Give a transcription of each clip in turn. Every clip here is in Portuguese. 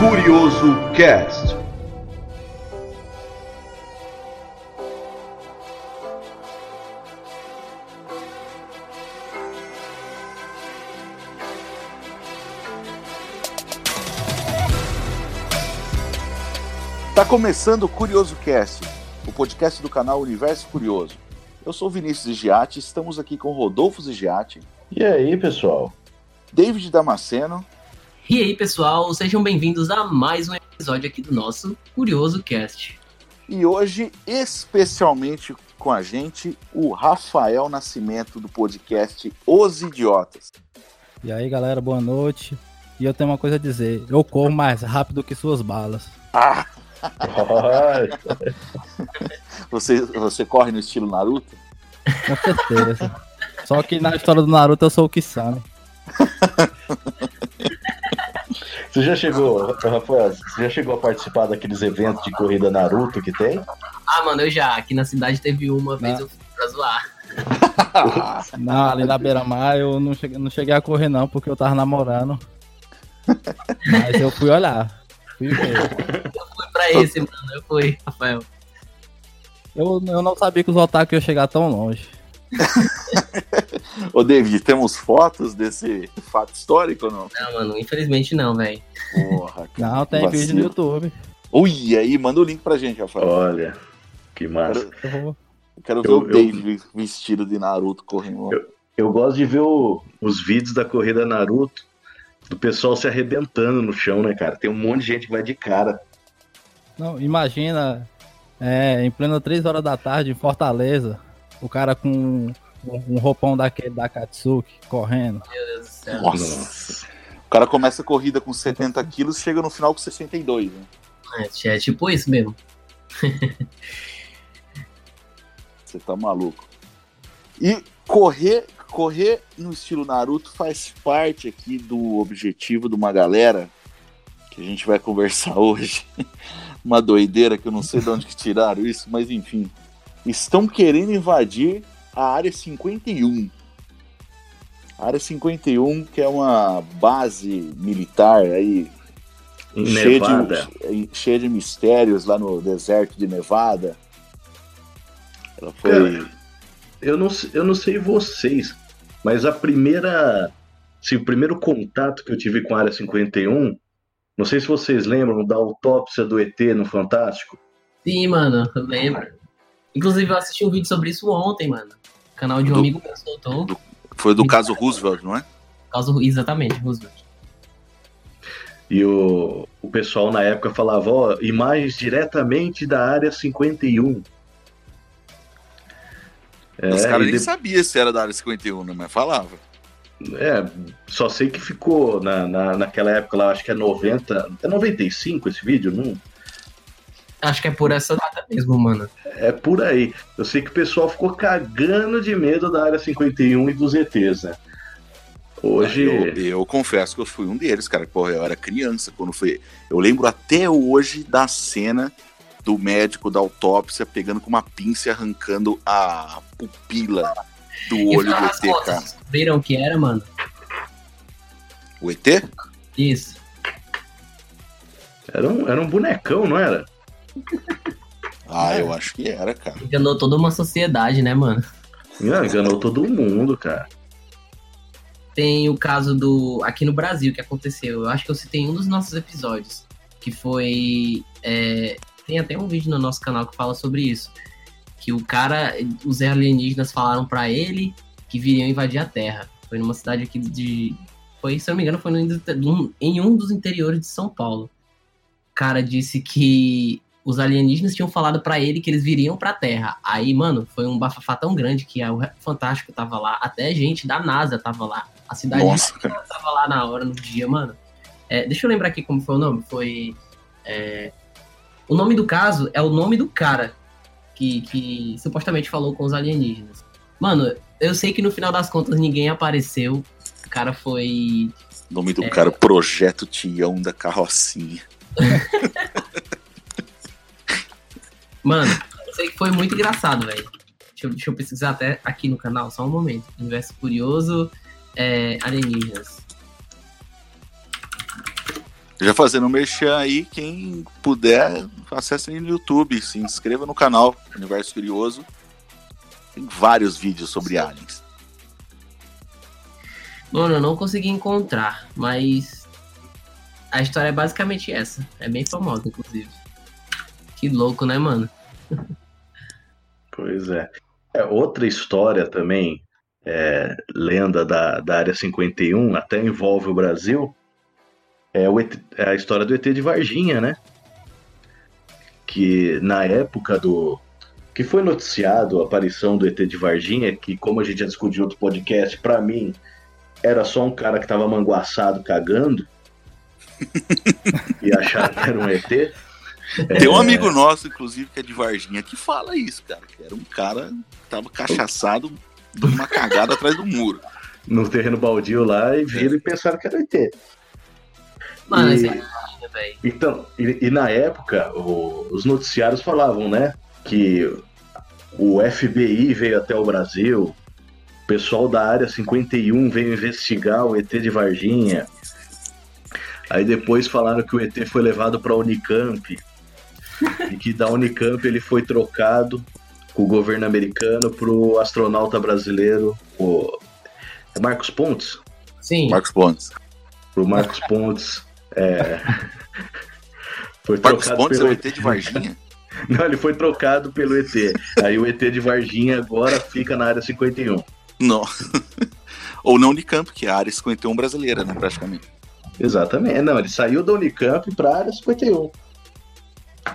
Curioso Cast. Tá começando o Curioso Cast, o podcast do canal Universo Curioso. Eu sou Vinícius Giatti, estamos aqui com Rodolfo Zigiati. E aí, pessoal? David Damasceno. E aí, pessoal, sejam bem-vindos a mais um episódio aqui do nosso Curioso Cast. E hoje, especialmente com a gente, o Rafael Nascimento do podcast Os Idiotas. E aí, galera, boa noite. E eu tenho uma coisa a dizer: eu corro mais rápido que suas balas. Ah! você, você corre no estilo Naruto? Com certeza. Só que na história do Naruto eu sou o Kisame. Você já chegou, Rafael, você já chegou a participar daqueles eventos de corrida Naruto que tem? Ah, mano, eu já. Aqui na cidade teve uma vez, Não. eu fui pra zoar. Não, ali na beira-mar eu não cheguei, não cheguei a correr não, porque eu tava namorando. Mas eu fui olhar. Fui ver. Eu fui pra esse, mano. Eu fui, Rafael. Eu, eu não sabia que os otaku iam chegar tão longe. Ô, David, temos fotos desse fato histórico ou não? Não, mano, infelizmente não, velho. Porra, cara, Não, tem vacilo. vídeo no YouTube. Ui, aí, manda o link pra gente, Rafael. Olha, que massa. Quero, Eu quero ver Eu- o eu- David vestido de Naruto correndo. Eu gosto de ver o- os vídeos da corrida Naruto, do pessoal se arrebentando no chão, né, cara? Tem um monte de gente que vai de cara. Não, imagina, é, em plena 3 horas da tarde em Fortaleza, o cara com um, roupão daquele da Katsuki correndo. Meu Deus do céu. Nossa. O cara começa a corrida com 70 quilos, chega no final com 62, né? É, é tipo isso mesmo. Você tá maluco. E correr, correr no estilo Naruto faz parte aqui do objetivo de uma galera que a gente vai conversar hoje. uma doideira que eu não sei de onde que tiraram isso, mas enfim. Estão querendo invadir a área 51. A área 51, que é uma base militar aí cheia de, cheia de mistérios lá no deserto de Nevada. Ela foi. Cara, eu não, se- eu não sei vocês, mas a primeira. Assim, o primeiro contato que eu tive com a Área 51, não sei se vocês lembram da autópsia do ET no Fantástico. Sim, mano, eu lembro. Inclusive, eu assisti um vídeo sobre isso ontem, mano. O canal de um Do- amigo meu soltou. Foi do caso Roosevelt, não é? Caso, exatamente, Roosevelt. E o, o pessoal na época falava, ó, imagens diretamente da área 51. É, Os caras e nem de- sabiam se era da área 51, né? Mas falava. é, só sei que ficou na, na, naquela época lá, acho que é 90. É 95 esse vídeo? Não, Acho que é por essa data mesmo, mano. é por aí. Eu sei que o pessoal ficou cagando de medo da área 51 e dos ETs, né? Hoje. Eu, eu confesso que eu fui um deles, cara. Porra, eu era criança quando foi. Eu lembro até hoje da cena do médico da autópsia pegando com uma pinça e arrancando a pupila do E olho do ET, fotos, cara. o que era, mano? O ET? Isso. Era um, era um bonecão, não era? Ah, eu acho que era, cara. Enganou toda uma sociedade, né, mano? Ah, Enganou todo mundo, cara. Tem o caso do. Aqui no Brasil que aconteceu. Eu acho que eu citei um dos nossos episódios. Que foi. é, tem até um vídeo no nosso canal que fala sobre isso. Que o cara. Os alienígenas falaram pra ele que viriam invadir a Terra. Foi numa cidade aqui de. Foi, se eu não me engano, foi no, em um dos interiores de São Paulo. O cara disse que os alienígenas tinham falado pra ele que eles viriam pra Terra. Aí, mano, foi um bafafá tão grande que o Fantástico tava lá, até gente da NASA tava lá. A cidade Nossa, tava lá na hora, no dia, mano. É, deixa eu lembrar aqui como foi o nome. Foi. é, o nome do caso é o nome do cara que, que supostamente falou com os alienígenas. Mano, eu sei que no final das contas ninguém apareceu. O cara foi. O nome do É. cara, Projeto Tião da Carrocinha. Mano, eu sei que foi muito engraçado, velho. Deixa, eu- deixa eu pesquisar até aqui no canal, só um momento. Universo Curioso, é, alienígenas. Já fazendo um merchan aí, quem puder, acesse aí no YouTube, se inscreva no canal Universo Curioso. Tem vários vídeos sobre aliens. Mano, eu não consegui encontrar, mas a história é basicamente essa. É bem famosa, inclusive. Que louco, né, mano? Pois é. é outra história também, é, lenda da, da Área 51, até envolve o Brasil, é, o ET, é a história do ET de Varginha, né? Que na época do. Que foi noticiado a aparição do ET de Varginha, que, como a gente já discutiu em outro podcast, para mim era só um cara que tava manguaçado cagando e achar que era um ET. Tem um amigo nosso, inclusive, que é de Varginha, que fala isso, cara. Que era um cara que tava cachaçado, dando uma cagada atrás do muro. No terreno baldio lá e viram e pensaram que era ET. Mano, E- é. Então, e, e na época, o- os noticiários falavam, né, que o FBI veio até o Brasil, o pessoal da área 51 veio investigar o ET de Varginha. Aí depois falaram que o ET foi levado para Unicamp e que da Unicamp ele foi trocado com o governo americano pro astronauta brasileiro, o é Marcos Pontes, Sim, Marcos Pontes. pro Marcos Pontes. É... Foi Marcos trocado Pontes é pelo o ET de Varginha? Não, ele foi trocado pelo ET. Aí o ET de Varginha agora fica na área 51. Não. Ou na Unicamp, que é a área 51 brasileira, né, praticamente. Exatamente. Não, ele saiu da Unicamp pra área 51.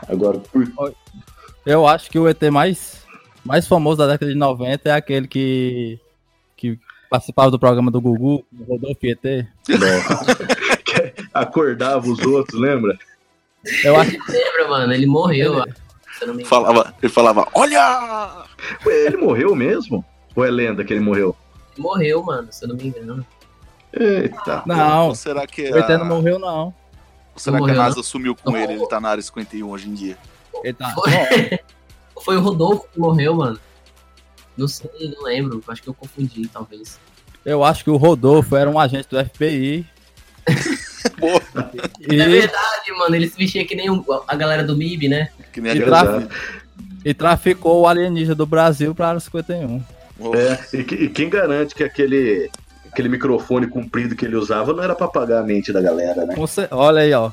Agora, por... Eu acho que o ET mais, mais famoso da década de 90 é aquele que, que participava do programa do Gugu, o Rodolfo ET. que acordava os outros, lembra? Eu acho lembra, mano? Ele morreu. Se eu não me engano. Falava, ele falava, olha! Ué, ele morreu mesmo? Ou é lenda que ele morreu? Ele morreu, mano, se eu não me engano. Eita. Não, Ou será que o ET não morreu, não. Será Não que a morreu, NASA sumiu com ele? Ele tá na área 51 hoje em dia. Ele tá... Foi. Foi o Rodolfo que morreu, mano. Não sei, não lembro. Acho que eu confundi, talvez. Eu acho que o Rodolfo era um agente do FBI. Pô, E, É verdade, mano. Ele se vestia que nem a galera do MIB, né? que nem a e, galera- trafi- e traficou o alienígena do Brasil pra área 51. É, e, que- e quem garante que aquele, aquele microfone comprido que ele usava não era pra apagar a mente da galera, né? Você, olha aí, ó.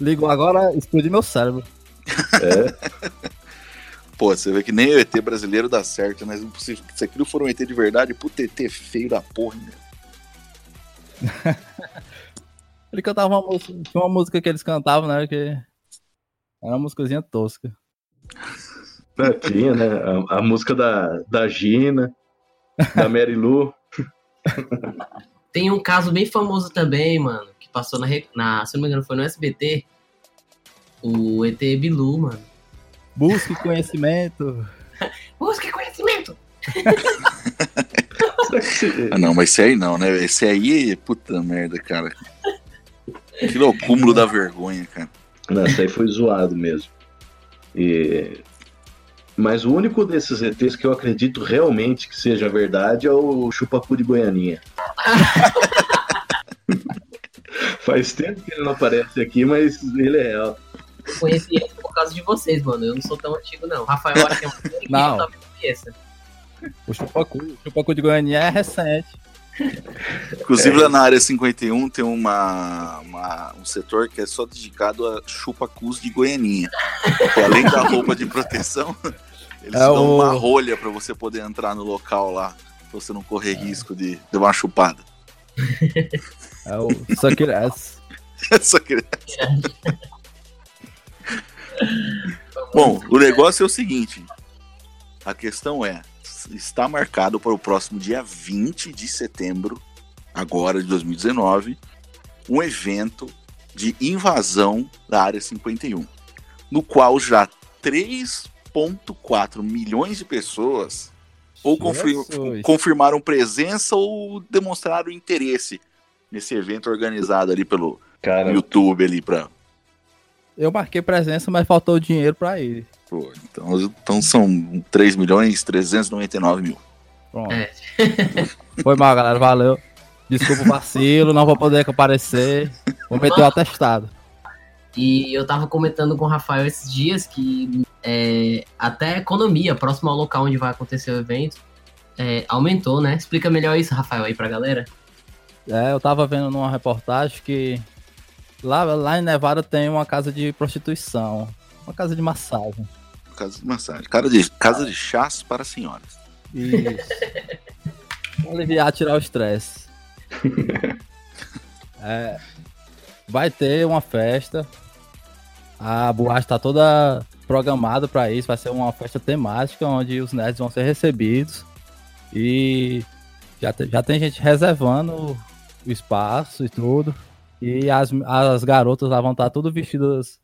Ligou agora, explodiu meu cérebro. É, Pô, você vê que nem o ET brasileiro dá certo, né? Se se aquilo for um ET de verdade, puta ET feio da porra, né? Ele cantava uma música, tinha uma música que eles cantavam, né? Que era uma músicazinha tosca. né, tinha, né? A, a música da, da Gina, da Mary Lou. Tem um caso bem famoso também, mano, que passou na, na se não me engano, foi no SBT. O ET Bilu, mano. Busque conhecimento. Busque conhecimento! Ah, não, mas esse aí não, né? Esse aí, puta merda, cara. Aquilo é o cúmulo da vergonha, cara. Não, isso aí foi zoado mesmo. E... Mas o único desses ETs que eu acredito realmente que seja verdade é o Chupacu de Goianinha. Faz tempo que ele não aparece aqui, mas ele é real. Eu conheci ele por causa de vocês, mano. Eu não sou tão antigo, não. Rafael, acho que é que Não. eu conheça. O Chupacu, o Chupacu de Goiânia é recente. Inclusive lá na área 51 tem uma, uma- um setor que é só dedicado a chupacus de Goianinha. Que além da roupa de proteção, eles É dão o- uma rolha pra você poder entrar no local lá, pra você não correr risco de, de uma chupada. É o só que Só que- Bom, o negócio é o seguinte: a questão é, está marcado para o próximo dia 20 de setembro, agora de 2019, um evento de invasão da área 51, no qual já 3,4 milhões de pessoas ou confir- Jesus. confirmaram presença ou demonstraram interesse nesse evento organizado ali pelo Cara, YouTube ali para Eu marquei presença, mas faltou dinheiro pra ir. Pô, então, então são 3 milhões 399 mil. Pronto. É. Foi mal, galera. Valeu. Desculpa o vacilo, não vou poder aparecer. Vou meter o atestado. E eu tava comentando com o Rafael esses dias que é, até a economia, próximo ao local onde vai acontecer o evento, é, aumentou, né? Explica melhor isso, Rafael, aí pra galera. É, eu tava vendo numa reportagem que lá, lá em Nevada tem uma casa de prostituição, uma casa de massagem. Casa de massagem. Casa de, casa de chás para senhoras. Isso. Aliviar, tirar o estresse. É, vai ter uma festa. A boate tá toda programada para isso. Vai ser uma festa temática onde os nerds vão ser recebidos. E já, te- já tem gente reservando o espaço e tudo. E as, as garotas lá vão estar tudo vestidas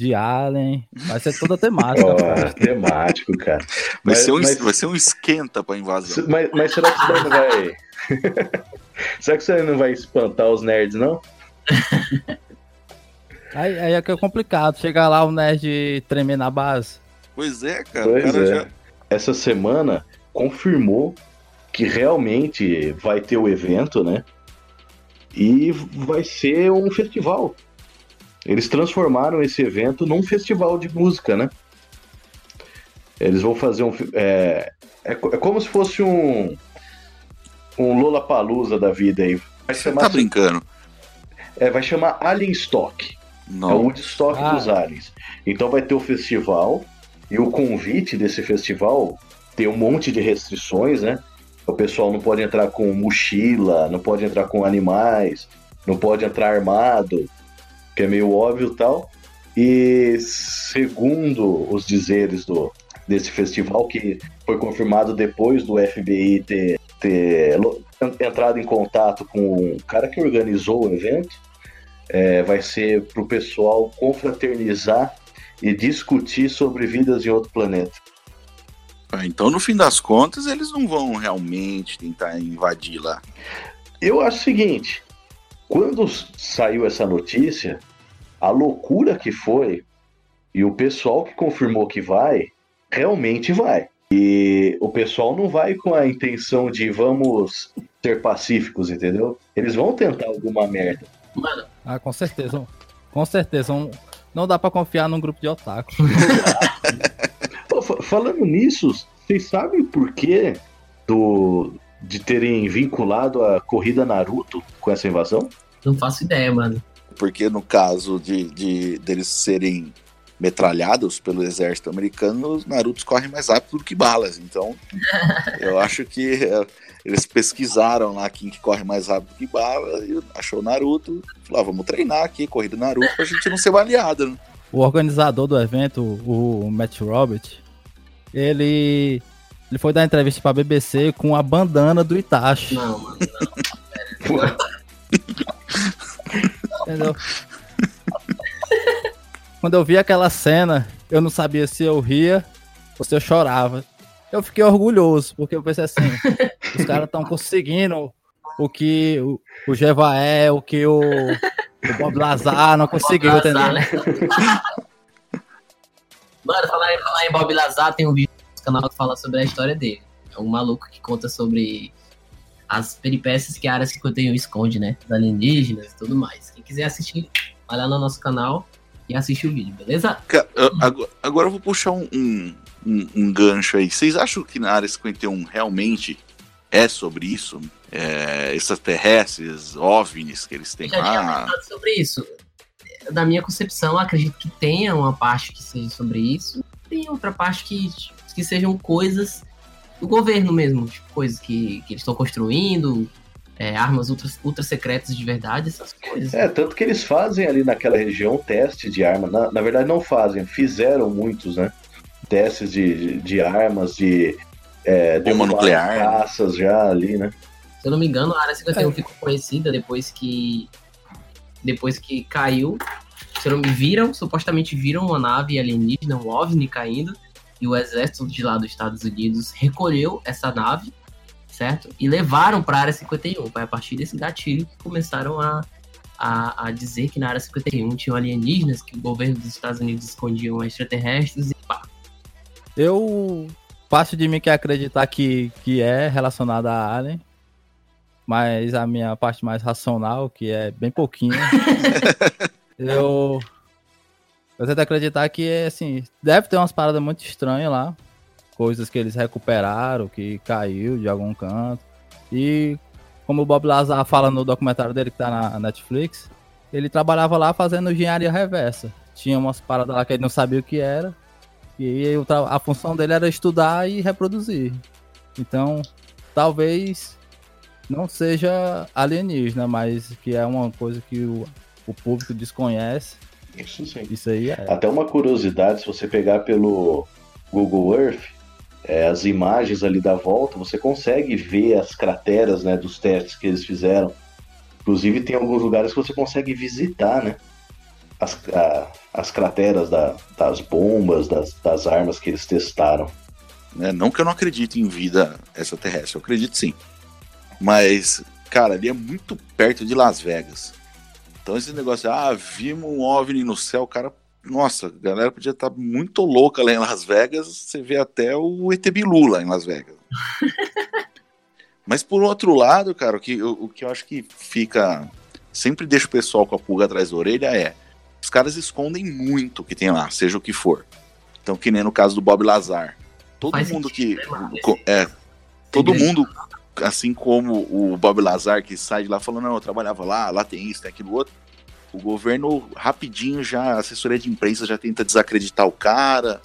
de Alien. Vai ser toda temática. a Ó, festa. temático, cara. Vai, Mas- ser, um, mas- vai ser um esquenta pra invasão. Mas, mas será que isso daí não vai. será que isso aí não vai espantar os nerds, não? Aí, aí é que é complicado. Chegar lá o nerd tremer na base. Pois é, cara. Pois cara é. já. Essa semana confirmou que realmente vai ter o evento, né? E vai ser um festival. Eles transformaram esse evento num festival de música, né? Eles vão fazer um. É, é, é como se fosse um. Um Lollapalooza da vida aí. Vai Você chamar, tá brincando? é, vai chamar Alien Stock. É o Não. Woodstock Ah. dos aliens. Então vai ter o festival e o convite desse festival tem um monte de restrições, né? O pessoal não pode entrar com mochila, não pode entrar com animais, não pode entrar armado, que é meio óbvio tal. E segundo os dizeres do, desse festival, que foi confirmado depois do FBI ter, ter entrado em contato com o cara que organizou o evento, é, vai ser para o pessoal confraternizar e discutir sobre vidas em outro planeta. Ah, Então, no fim das contas, eles não vão realmente tentar invadir lá. Eu acho o seguinte: quando saiu essa notícia, a loucura que foi e o pessoal que confirmou que vai, realmente vai. E o pessoal não vai com a intenção de vamos ser pacíficos, entendeu? Eles vão tentar alguma merda. Mano, Ah, com certeza. Com certeza. Não dá pra confiar num grupo de otaku. Pô, fa- falando nisso, vocês sabem por quê do, de terem vinculado a corrida Naruto com essa invasão? não faço ideia, mano. Porque no caso de, de deles serem metralhados pelo exército americano, os Narutos correm mais rápido do que balas. Então, eu acho que é, eles pesquisaram lá quem que corre mais rápido que bala e achou o Naruto. Falou, ah, vamos treinar aqui, corrida Naruto, pra gente não ser baleado. Né? O organizador do evento, o Matt Robert, ele, ele foi dar entrevista pra BBC com a bandana do Itachi. Não, mano. Entendeu? Quando eu vi aquela cena, eu não sabia se eu ria ou se eu chorava. Eu fiquei orgulhoso, porque eu pensei assim, os caras estão conseguindo o que o, o Jevaé, o que o, o Bob Lazar não conseguiu, entendeu? né? Mano, falar, em- falar em Bob Lazar, tem um vídeo no canal que fala sobre a história dele. É um maluco que conta sobre as peripécias que a Área 51 esconde, né? Dos alienígenas e tudo mais. Quem quiser assistir, vai lá no nosso canal e assiste o vídeo, beleza? Eu- Agora, eu vou puxar um, um, um- gancho aí. Vocês acham que na área 51 realmente é sobre isso? É, extraterrestres, OVNIs que eles têm Eu já lá? comentado sobre isso. Da minha concepção, acredito que tenha uma parte que seja sobre isso. Tem outra parte que, que sejam coisas do governo mesmo. Tipo, coisas que, que eles estão construindo, é, armas ultra, ultra secretas de verdade, essas coisas. É, tanto que eles fazem ali naquela região teste de arma. Na, na verdade, não fazem, fizeram muitos, né? Testes de, de, armas, de. É, Bomba derrubar nuclear? Caças já ali, né? Se eu não me engano, a área 51 É. ficou conhecida depois que. Depois que caiu. Se não me viram, supostamente viram uma nave alienígena, um OVNI caindo. E o exército de lá dos Estados Unidos recolheu essa nave, certo? E levaram para a área 51. Foi a partir desse gatilho que começaram a, a, a dizer que na área 51 tinham alienígenas, que o governo dos Estados Unidos escondiam extraterrestres e pá. Eu passo de mim que acreditar que, que é relacionada a Alien, mas a minha parte mais racional, que é bem pouquinho, eu, Eu tento acreditar que, assim, deve ter umas paradas muito estranhas lá. Coisas que eles recuperaram, que caiu de algum canto. E, como o Bob Lazar fala no documentário dele que tá na Netflix, ele trabalhava lá fazendo engenharia reversa. Tinha umas paradas lá que ele não sabia o que era. E a função dele era estudar e reproduzir. Então, talvez não seja alienígena, mas que é uma coisa que o, o público desconhece. Isso sim. Isso aí é. Até uma curiosidade, se você pegar pelo Google Earth, é, as imagens ali da volta, você consegue ver as crateras né, dos testes que eles fizeram. Inclusive tem alguns lugares que você consegue visitar, né? As, a, as crateras da, das bombas, das, das armas que eles testaram. É, não que eu não acredite em vida extraterrestre, eu acredito sim. Mas, cara, ali é muito perto de Las Vegas. Então esse negócio, ah, vimos um OVNI no céu, cara, nossa, a galera podia estar tá muito louca lá em Las Vegas, você vê até o ET Bilu lá em Las Vegas. Mas por outro lado, cara, o que, o, o que eu acho que fica. Sempre deixa o pessoal com a pulga atrás da orelha é. Os caras escondem muito o que tem lá, seja o que for. Então, que nem no caso do Bob Lazar. Todo Faz mundo que. Né, é, todo mundo assim como o Bob Lazar, que sai de lá falando, não, eu trabalhava lá, lá tem isso, tem aquilo outro. O governo rapidinho já, a assessoria de imprensa já tenta desacreditar o cara.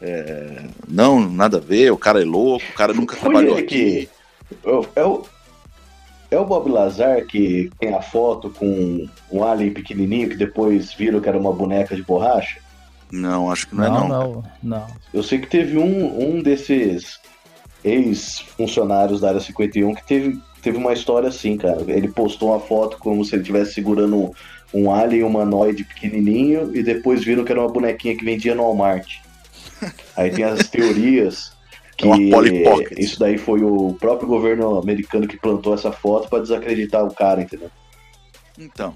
É, não, nada a ver, o cara é louco, o cara nunca Foi trabalhou aqui. É o, é o Bob Lazar que tem a foto com um alien pequenininho que depois viram que era uma boneca de borracha? Não, acho que não, não é não. Não, não. Eu sei que teve um, um desses ex-funcionários da área 51 que teve, teve uma história assim, cara. Ele postou uma foto como se ele estivesse segurando um, alien humanoide pequenininho e depois viram que era uma bonequinha que vendia no Walmart. Aí tem as teorias que é isso daí foi o próprio governo americano que plantou essa foto para desacreditar o cara, entendeu? Então,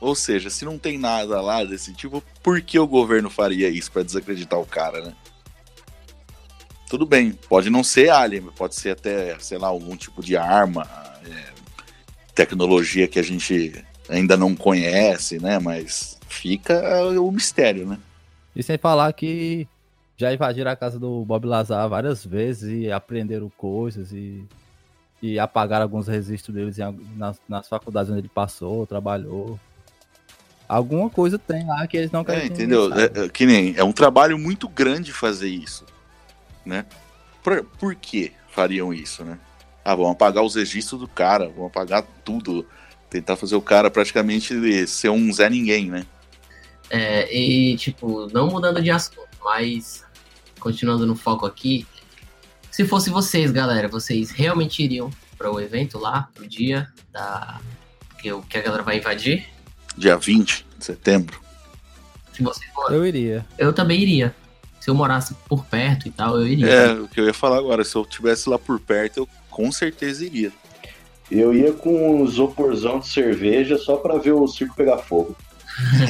ou seja, se não tem nada lá desse tipo, por que o governo faria isso para desacreditar o cara, né? Tudo bem, pode não ser alien, pode ser até, sei lá, algum tipo de arma, é, tecnologia que a gente ainda não conhece, né? Mas fica o mistério, né? E sem falar que já invadiram a casa do Bob Lazar várias vezes e aprenderam coisas e, e apagaram alguns registros deles em, nas, nas faculdades onde ele passou, trabalhou. Alguma coisa tem lá que eles não querem. É, entendeu? É, é, que nem é um trabalho muito grande fazer isso né? Por, por que fariam isso, né? Ah, vão apagar os registros do cara, vão apagar tudo, tentar fazer o cara praticamente ser um Zé Ninguém, né? É, e tipo, não mudando de assunto, mas continuando no foco aqui, se fosse vocês, galera, vocês realmente iriam para o evento lá, no dia da que, que a galera vai invadir? Dia 20 de setembro. Se você for, eu iria. Eu também iria se eu morasse por perto e tal, eu iria. É, o que eu ia falar agora, se eu tivesse lá por perto, eu com certeza iria. Eu ia com um isoporzão de cerveja só para ver o circo pegar fogo.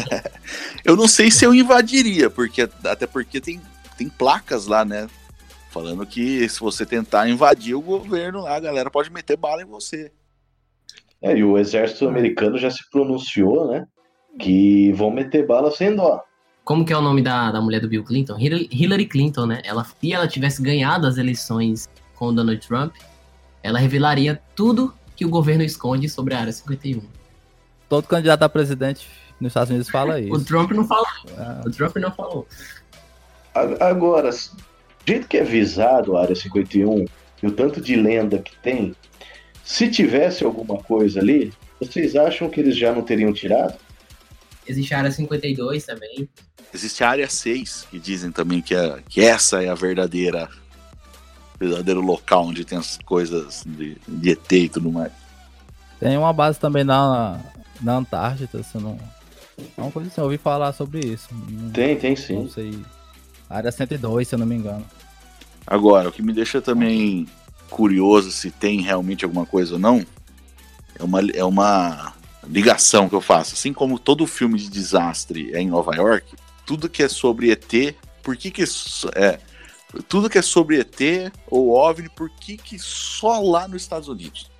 eu não sei se eu invadiria, porque até porque tem, tem placas lá, né? Falando que se você tentar invadir o governo lá, a galera pode meter bala em você. É, e o exército americano já se pronunciou, né? Que vão meter bala sem dó. Como que é o nome da, da mulher do Bill Clinton? Hillary Clinton, né? Ela, se ela tivesse ganhado as eleições com o Donald Trump, ela revelaria tudo que o governo esconde sobre a Área 51. Todo candidato a presidente nos Estados Unidos fala isso. o Trump não falou. É. O Trump não falou. Agora, do jeito que é visado a Área 51 e o tanto de lenda que tem, se tivesse alguma coisa ali, vocês acham que eles já não teriam tirado? Existe a área 52 também. Existe a área 6, que dizem também que, é, que essa é a verdadeira verdadeiro local onde tem as coisas de, de ET e tudo mais. Tem uma base também na, na Antártida, se não. É uma coisa assim, eu ouvi falar sobre isso. Tem, tem sim. Não sei. Área 102, se eu não me engano. Agora, o que me deixa também curioso se tem realmente alguma coisa ou não, é uma, é uma ligação que eu faço. Assim como todo filme de desastre é em Nova York, tudo que é sobre ET, por que que é tudo que é sobre ET ou OVNI, por que que só lá nos Estados Unidos?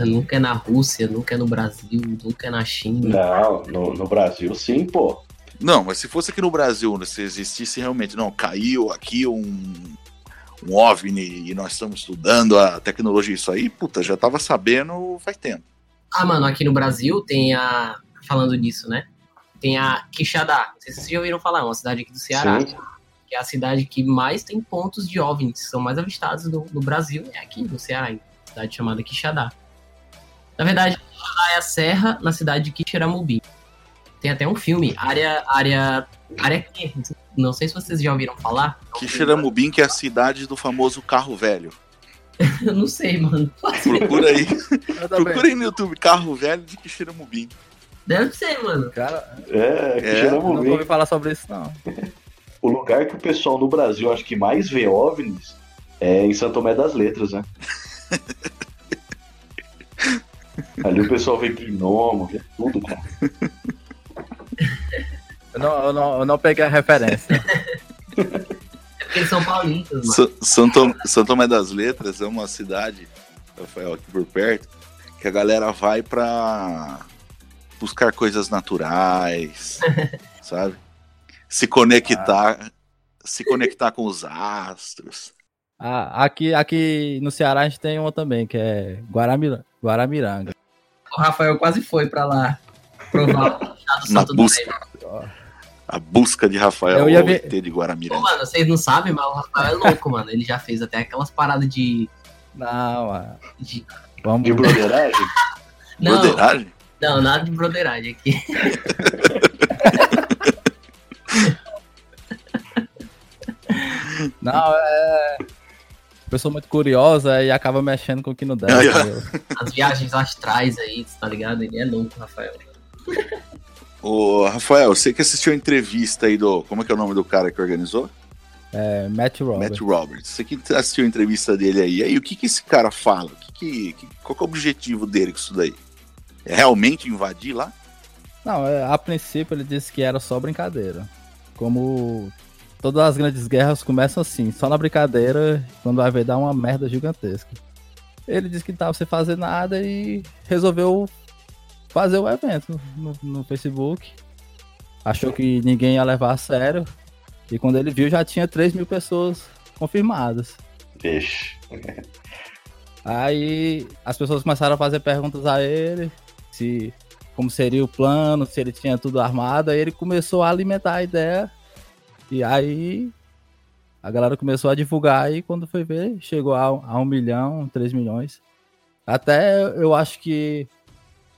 Nunca é na Rússia, nunca é no Brasil, nunca é na China. Não, no, no Brasil sim, pô. Não, mas se fosse aqui no Brasil, né, se existisse realmente, não, caiu aqui um, um OVNI e nós estamos estudando a tecnologia, isso aí, puta, já tava sabendo faz tempo. Ah, mano, aqui no Brasil tem a. Falando nisso, né? Tem a Quixadá. Não sei se vocês já ouviram falar, uma cidade aqui do Ceará. Sim. Que é a cidade que mais tem pontos de OVNIs, são mais avistados no, no Brasil, é aqui no Ceará, em cidade chamada Quixadá. Na verdade, Quixadá é a serra na cidade de Quixeramobim. Tem até um filme, Área. Área. Área Q. Não sei se vocês já ouviram falar. Quixeramobim, que é a cidade do famoso carro velho. Eu não sei, mano. Procura aí, também. procura aí no YouTube, carro velho de Quixeramobim. Deve ser, mano. Cara, É, É, eu bem. ouvi falar sobre isso, não. O lugar que o pessoal no Brasil acho que mais vê OVNIs é em Santo Tomé das Letras, né? Ali o pessoal vê gnomo, vê tudo, cara. Eu não, eu não, eu não peguei a referência. Eles são paulistas, mano. Sa- Santo, Santo Tomé das Letras é uma cidade, Rafael, aqui por perto, que a galera vai pra buscar coisas naturais, sabe? Se conectar, se conectar com os astros. Ah, aqui, aqui no Ceará a gente tem uma também, que é Guaramira, Guaramiranga. O Rafael quase foi pra lá provar o chá do Na busca. A busca de Rafael Eu ao ver- ET de Pô, Guaramiranga. mano, vocês não sabem, mas o Rafael é louco, mano. Ele já fez até aquelas paradas de. Não, ah, de... vamos. De broderagem? Não, Broderagem? não, nada de broderagem aqui. Não, é. Pessoa muito curiosa e acaba mexendo com o que não deve. As viagens astrais aí, tá ligado? Ele é louco, Rafael. Ô, Rafael, você que assistiu a entrevista aí do. Como é que é o nome do cara que organizou? É, Matt Roberts. Matt Roberts. Você que assistiu a entrevista dele aí. E aí, o que, que esse cara fala? O que que, qual que é o objetivo dele com isso daí? É realmente invadir lá? Não, é, a princípio ele disse que era só brincadeira. Como todas as grandes guerras começam assim, só na brincadeira, quando vai ver dar uma merda gigantesca. Ele disse que não tava sem fazer nada e resolveu fazer o evento no, no Facebook. Achou que ninguém ia levar a sério. E quando ele viu, já tinha 3 mil pessoas confirmadas. Vixe. Aí as pessoas começaram a fazer perguntas a ele, se como seria o plano, se ele tinha tudo armado, aí ele começou a alimentar a ideia. E aí a galera começou a divulgar e quando foi ver, chegou a, a um milhão, três milhões. Até eu acho que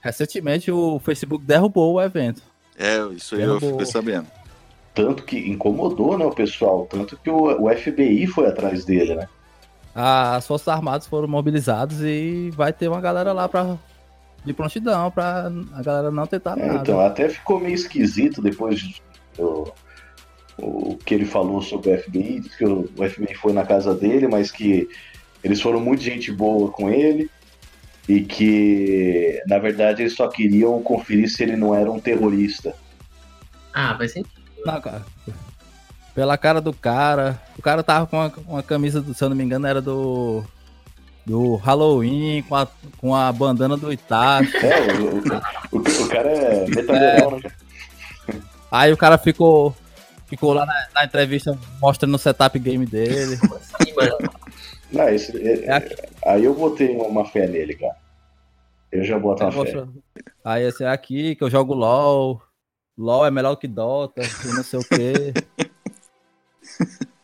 recentemente o Facebook derrubou o evento. É, isso aí eu Derrubou. fiquei sabendo. Tanto que incomodou, né, o pessoal. Tanto que o, o FBI foi atrás dele, né? As Forças Armadas foram mobilizadas e vai ter uma galera lá pra, de prontidão pra a galera não tentar É, nada. então, até ficou meio esquisito depois do, o que ele falou sobre o FBI. Disse que o, o FBI foi na casa dele, mas que eles foram muito gente boa com ele. E que, na verdade, eles só queriam conferir se ele não era um terrorista. Ah, vai ser. Não, cara. Pela cara do cara. O cara tava com uma, uma camisa, do, se eu não me engano, era do. Do Halloween, com a, com a bandana do Itachi. É, o, o, o, o cara é metalheirão, né? Aí o cara ficou. Ficou lá na, na entrevista mostrando o setup game dele. Ih, mano. Não, esse, é- É aí eu botei uma fé nele, cara. Eu já boto uma fé. Aí esse é aqui que eu jogo LOL. LOL é melhor que Dota não sei o quê.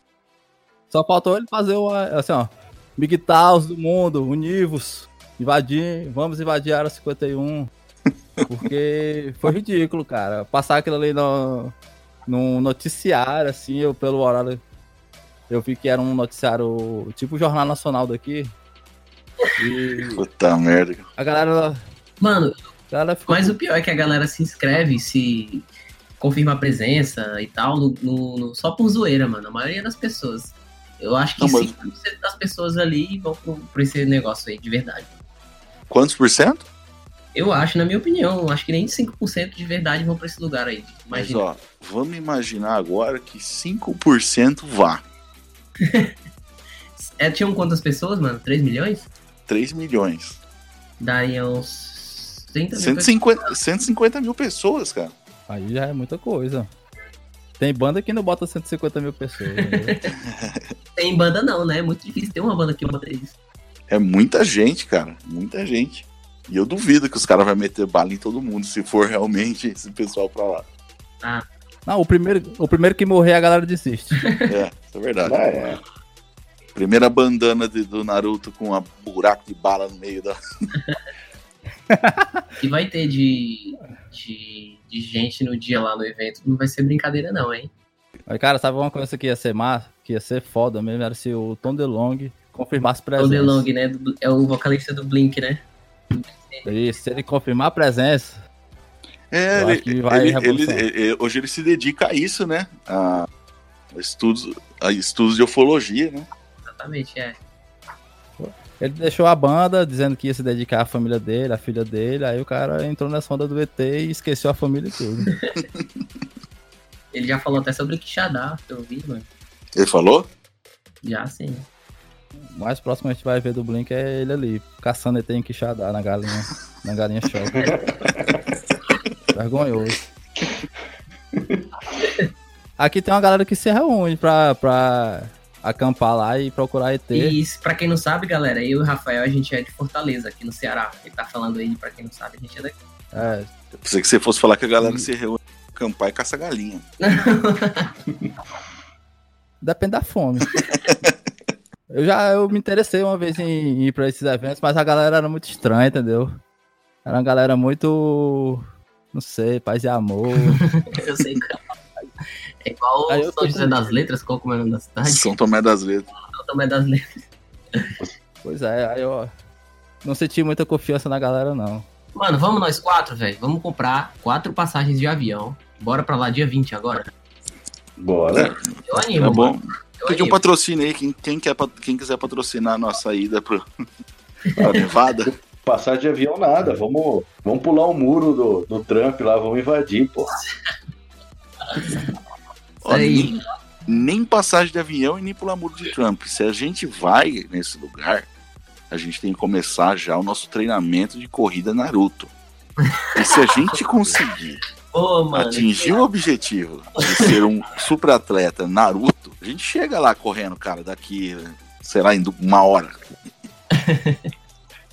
Só faltou ele fazer o assim, ó. Big Taos do mundo, univos, invadir, vamos invadir a área 51. Porque foi ridículo, cara. Passar aquilo ali no, no noticiário, assim, eu pelo horário. Eu vi que era um noticiário tipo o Jornal Nacional daqui. E Puta merda. a galera, Mano, a galera ficou. mas o pior é que a galera se inscreve, se confirma a presença e tal, no, no- no- só por zoeira, mano. A maioria das pessoas. Eu acho que Não, mas- 5% das pessoas ali vão pro, por esse negócio aí, de verdade. Quantos por cento? Eu acho, na minha opinião, acho que nem 5% de verdade vão pra esse lugar aí. Mas Imagina. ó, vamos imaginar agora que 5% vá. É, tinham quantas pessoas, mano? 3 milhões? 3 milhões. Daria uns 30 mil pessoas. 150, 150 mil pessoas, cara. Aí já é muita coisa. Tem banda que não bota 150 mil pessoas. entendeu? Tem banda não, né? É muito difícil ter uma banda que bota isso. É muita gente, cara. Muita gente. E eu duvido que os caras vão meter bala em todo mundo, se for realmente esse pessoal pra lá. Não, o primeiro, o primeiro que morrer a galera desiste. É, isso é verdade. Ah, é. Primeira bandana de- do Naruto com um buraco de bala no meio da. E vai ter de, de, de gente no dia lá no evento. Não vai ser brincadeira não, hein? Mas, cara, sabe uma coisa que ia ser massa? Que ia ser foda mesmo? Era se o Tom DeLong confirmasse O presença. DeLong, né? É o vocalista do Blink, né? E se ele confirmar a presença, É, Eu acho que vai ele, ele- ele- hoje ele se dedica a isso, né? A estudos, a estudos de ufologia, né? Exatamente, é. ele deixou a banda dizendo que ia se dedicar à família dele, à filha dele. Aí o cara entrou nessa onda do ET e esqueceu a família e tudo. Ele já falou até sobre o Quixadá, que eu vi, mano. Ele falou? Já sim. O mais próximo que a gente vai ver do Blink é ele ali, caçando ET em Quixadá, na galinha, na galinha choque. Vergonhoso. Aqui tem uma galera que se reúne pra, pra acampar lá e procurar ET. E pra quem não sabe, galera, eu e o Rafael, a gente é de Fortaleza, aqui no Ceará. Ele tá falando aí, pra quem não sabe, a gente é daqui. É, Eu pensei que você fosse falar que a galera se reúne pra acampar e caça galinha. depende da fome. eu já eu me interessei uma vez em, em ir pra esses eventos, mas a galera era muito estranha, entendeu? Era uma galera muito. Não sei, paz e amor. eu sei que é igual Aí São José das Letras, qual como é o nome da cidade? São Tomé das Letras. São Tomé das Letras. pois é, aí eu não senti muita confiança na galera, não. Mano, vamos nós quatro, velho. Vamos comprar quatro passagens de avião. Bora pra lá dia 20 agora. Bora. Eu animo, Tá bom. Pedir um patrocínio aí, quem, quem, quer, quem quiser patrocinar a nossa ida pro, pra Nevada. Passar de avião nada. Vamos, vamos pular o muro do, do Trump lá, vamos invadir, pô. Ó, aí. nem, nem passagem de avião e nem pular muro de Trump. Se a gente vai nesse lugar, a gente tem que começar já o nosso treinamento de corrida Naruto. E se a gente conseguir mano. atingir o objetivo de ser um super atleta Naruto, a gente chega lá correndo, cara, daqui, sei lá, em uma hora.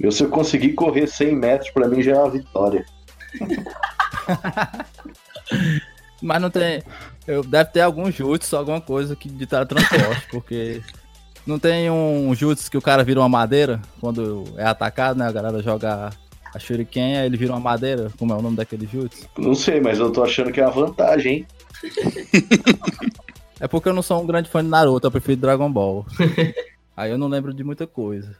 Eu, se eu conseguir correr 100 metros, pra mim já é uma vitória. Mas não tem. Eu, deve ter algum jutsu, alguma coisa que de teletransporte, porque. Não tem um jutsu que o cara vira uma madeira quando é atacado, né? A galera joga a shuriken, aí ele vira uma madeira. Como é o nome daquele jutsu? Não sei, mas eu tô achando que é uma vantagem, hein? É porque eu não sou um grande fã de Naruto, eu prefiro Dragon Ball. Aí eu não lembro de muita coisa.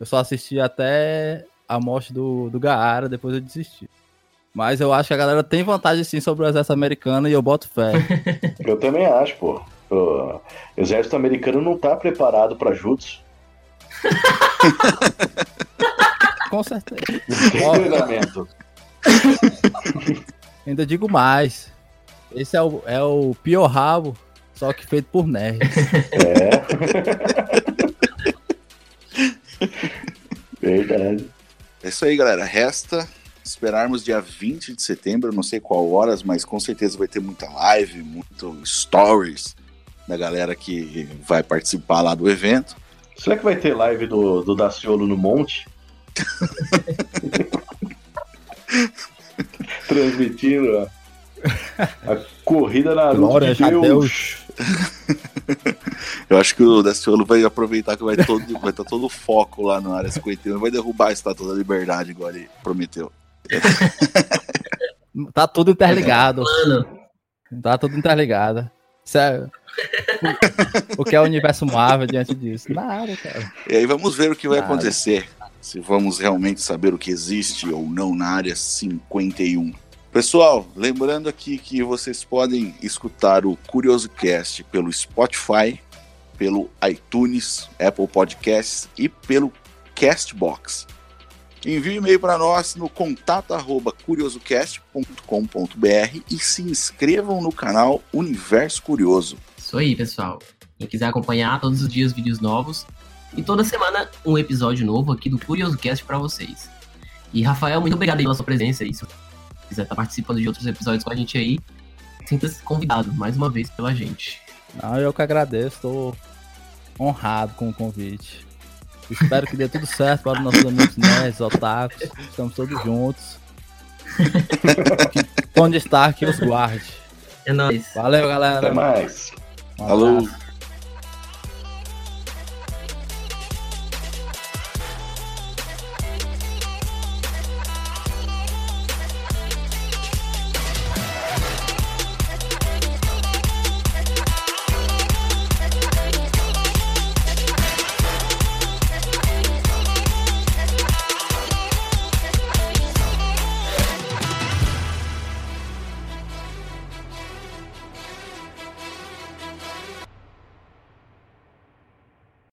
Eu só assisti até a morte do, do Gaara, depois eu desisti. Mas eu acho que a galera tem vantagem sim sobre o exército americano e eu boto fé. Eu também acho, pô. O exército americano não tá preparado pra jutsu. Com certeza. Tem treinamento. Ainda digo mais. Esse é o, é o pior rabo, só que feito por nerd. É. Verdade. É isso aí, galera. Resta esperarmos dia 20 de setembro, não sei qual horas, mas com certeza vai ter muita live, muito stories da galera que vai participar lá do evento. Será que vai ter live do, do Daciolo no Monte? Transmitindo a, a corrida na Glória de Deus. Eu acho que o Daciolo vai aproveitar que vai todo, vai estar todo o foco lá na área 51 e vai derrubar a estátua da liberdade, igual ele prometeu. Tá tudo interligado. Mano, Tá tudo interligado. Sério. O que é o universo Marvel diante disso? Nada, cara. E aí vamos ver o que vai Nada. acontecer. Se vamos realmente saber o que existe ou não na área 51. Pessoal, lembrando aqui que vocês podem escutar o CuriosoCast pelo Spotify, pelo iTunes, Apple Podcasts e pelo Castbox. Envie um e-mail para nós no contato arroba curiosocast.com.br e se inscrevam no canal Universo Curioso. isso aí, pessoal. Quem quiser acompanhar todos os dias vídeos novos e toda semana um episódio novo aqui do CuriosoCast pra vocês. E Rafael, muito obrigado pela sua presença aí. Se quiser estar participando de outros episódios com a gente aí, sinta-se convidado mais uma vez pela gente. Não, eu que agradeço, estou honrado com o convite. Espero que dê tudo certo para os nossos amigos nerds, otakus. Estamos todos juntos. que Tony Stark os guarde. É nóis. Valeu, galera. Até mais. Um Falou.